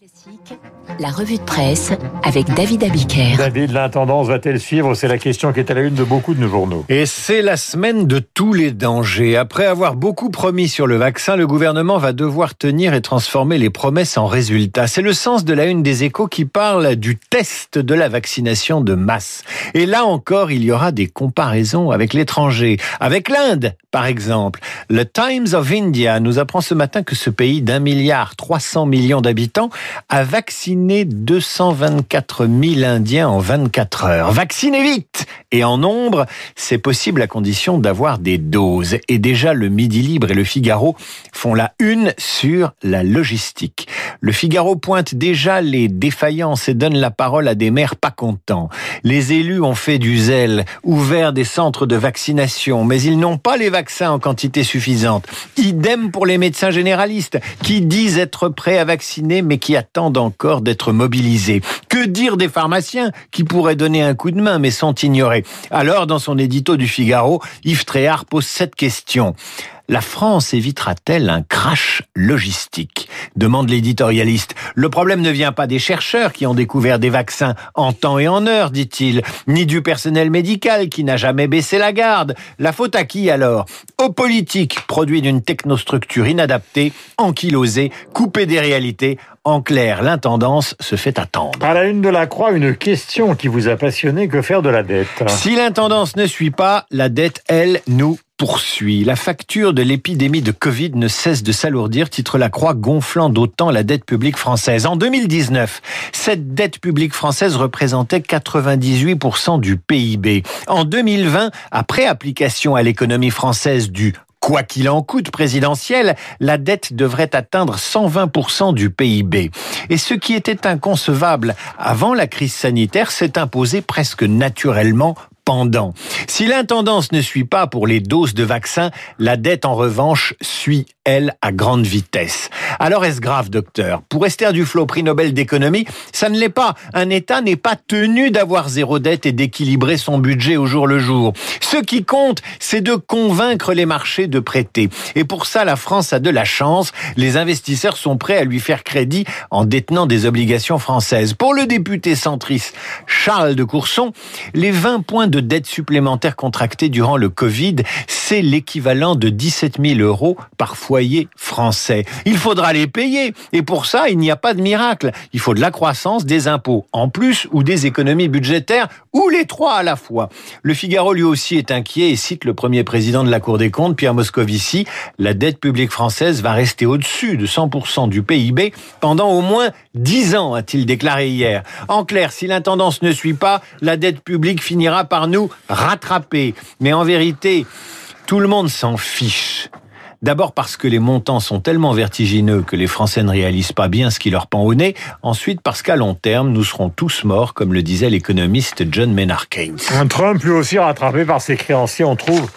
Classique, la revue de presse avec David Abiker. David, l'intendance va-t-elle suivre? C'est la question qui est à la une de beaucoup de nos journaux. Et c'est la semaine de tous les dangers. Après avoir beaucoup promis sur le vaccin, le gouvernement va devoir tenir et transformer les promesses en résultats. C'est le sens de la une des échos qui parle du test de la vaccination de masse. Et là encore, il y aura des comparaisons avec l'étranger, avec l'Inde, par exemple. Le Times of India nous apprend ce matin que ce pays d'un milliard 300 millions d'habitants a vacciné 224 000 Indiens en 24 heures. Vaccinez vite Et en nombre, c'est possible à condition d'avoir des doses. Et déjà, le Midi Libre et le Figaro font la une sur la logistique. Le Figaro pointe déjà les défaillances et donne la parole à des maires pas contents. Les élus ont fait du zèle, ouvert des centres de vaccination, mais ils n'ont pas les vaccins en quantité suffisante. Idem pour les médecins généralistes, qui disent être prêts à vacciner, mais qui attendent encore d'être mobilisés. Que dire des pharmaciens qui pourraient donner un coup de main, mais sont ignorés? Alors, dans son édito du Figaro, Yves Tréhard pose cette question la France évitera-t-elle un crash logistique demande l'éditorialiste. Le problème ne vient pas des chercheurs qui ont découvert des vaccins en temps et en heure, dit-il, ni du personnel médical qui n'a jamais baissé la garde. La faute à qui alors? Aux politiques, produits d'une technostructure inadaptée, ankylosée, coupée des réalités. En clair, l'intendance se fait attendre. À la une de la Croix, une question qui vous a passionné, que faire de la dette? Si l'intendance ne suit pas, la dette, elle, nous poursuit. La facture de l'épidémie de Covid ne cesse de s'alourdir, titre la Croix, gonflant d'autant la dette publique française. En 2019, cette dette publique française représentait 98% du PIB. En 2020, après application à l'économie française du Quoi qu'il en coûte présidentiel, la dette devrait atteindre 120% du PIB. Et ce qui était inconcevable avant la crise sanitaire s'est imposé presque naturellement Si l'intendance ne suit pas pour les doses de vaccins, la dette en revanche suit, elle, à grande vitesse. Alors est-ce grave, docteur? Pour Esther Duflo, prix Nobel d'économie, ça ne l'est pas. Un État n'est pas tenu d'avoir zéro dette et d'équilibrer son budget au jour le jour. Ce qui compte, c'est de convaincre les marchés de prêter. Et pour ça, la France a de la chance. Les investisseurs sont prêts à lui faire crédit en détenant des obligations françaises. Pour le député centriste Charles de Courson, les 20 points de dette supplémentaire contractée durant le Covid, c'est l'équivalent de 17 000 euros par foyer français. Il faudra les payer. Et pour ça, il n'y a pas de miracle. Il faut de la croissance, des impôts en plus ou des économies budgétaires ou les trois à la fois. Le Figaro lui aussi est inquiet et cite le premier président de la Cour des comptes, Pierre Moscovici. La dette publique française va rester au-dessus de 100% du PIB pendant au moins 10 ans, a-t-il déclaré hier. En clair, si l'intendance ne suit pas, la dette publique finira par nous rattraper. Mais en vérité, tout le monde s'en fiche. D'abord parce que les montants sont tellement vertigineux que les Français ne réalisent pas bien ce qui leur pend au nez. Ensuite parce qu'à long terme, nous serons tous morts, comme le disait l'économiste John Maynard Keynes. Un Trump lui aussi rattrapé par ses créanciers, on trouve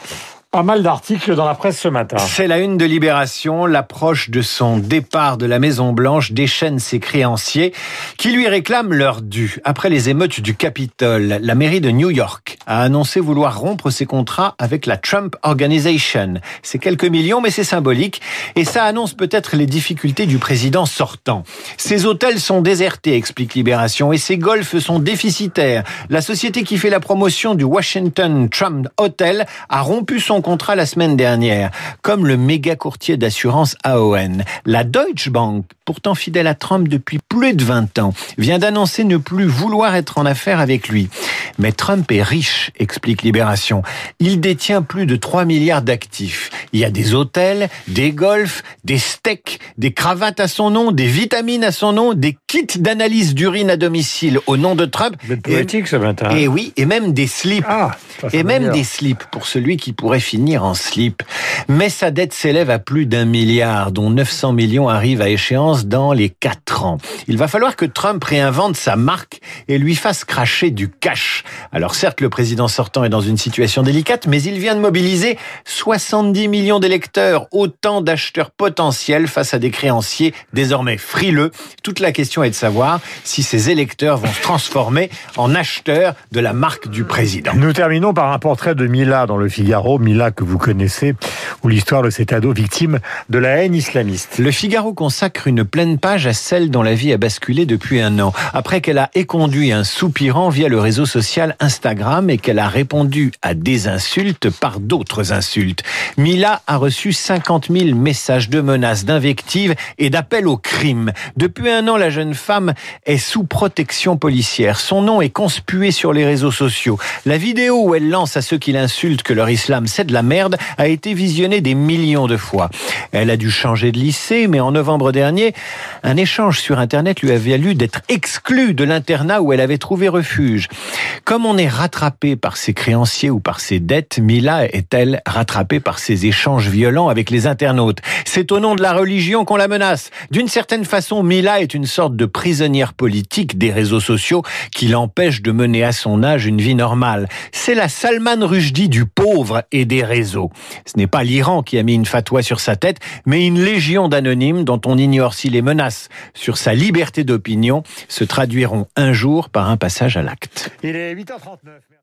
pas mal d'articles dans la presse ce matin. C'est la une de Libération. L'approche de son départ de la Maison Blanche déchaîne ses créanciers qui lui réclament leur dû. Après les émeutes du Capitole, la mairie de New York a annoncé vouloir rompre ses contrats avec la Trump Organization. C'est quelques millions, mais c'est symbolique. Et ça annonce peut-être les difficultés du président sortant. Ses hôtels sont désertés, explique Libération, et ses golfs sont déficitaires. La société qui fait la promotion du Washington Trump Hotel a rompu son contrat la semaine dernière, comme le méga courtier d'assurance AON. La Deutsche Bank, pourtant fidèle à Trump depuis plus de 20 ans, vient d'annoncer ne plus vouloir être en affaire avec lui. Mais Trump est riche, explique Libération. Il détient plus de 3 milliards d'actifs. Il y a des hôtels, des golfs, des steaks, des cravates à son nom, des vitamines à son nom, des kits d'analyse d'urine à domicile au nom de Trump. poétique ce matin. Et oui, et même des slips. Ah, et même des slips pour celui qui pourrait finir en slip. Mais sa dette s'élève à plus d'un milliard, dont 900 millions arrivent à échéance dans les quatre ans. Il va falloir que Trump réinvente sa marque et lui fasse cracher du cash. Alors certes, le président sortant est dans une situation délicate, mais il vient de mobiliser 70 millions d'électeurs, autant d'acheteurs potentiels face à des créanciers désormais frileux. Toute la question est de savoir si ces électeurs vont se transformer en acheteurs de la marque du président. Nous terminons par un portrait de Mila dans le Figaro. Mila Que vous connaissez, ou l'histoire de cet ado victime de la haine islamiste. Le Figaro consacre une pleine page à celle dont la vie a basculé depuis un an, après qu'elle a éconduit un soupirant via le réseau social Instagram et qu'elle a répondu à des insultes par d'autres insultes. Mila a reçu 50 000 messages de menaces, d'invectives et d'appels au crime. Depuis un an, la jeune femme est sous protection policière. Son nom est conspué sur les réseaux sociaux. La vidéo où elle lance à ceux qui l'insultent que leur islam c'est de la merde a été visionnée des millions de fois. Elle a dû changer de lycée, mais en novembre dernier, un échange sur Internet lui a valu d'être exclue de l'internat où elle avait trouvé refuge. Comme on est rattrapé par ses créanciers ou par ses dettes, Mila est-elle rattrapée par ses échanges violents avec les internautes? C'est au nom de la religion qu'on la menace. D'une certaine façon, Mila est une sorte de prisonnière politique des réseaux sociaux qui l'empêche de mener à son âge une vie normale. C'est la Salman Rushdie du pauvre et Ce n'est pas l'Iran qui a mis une fatwa sur sa tête, mais une légion d'anonymes dont on ignore si les menaces sur sa liberté d'opinion se traduiront un jour par un passage à l'acte. Il est 8h39.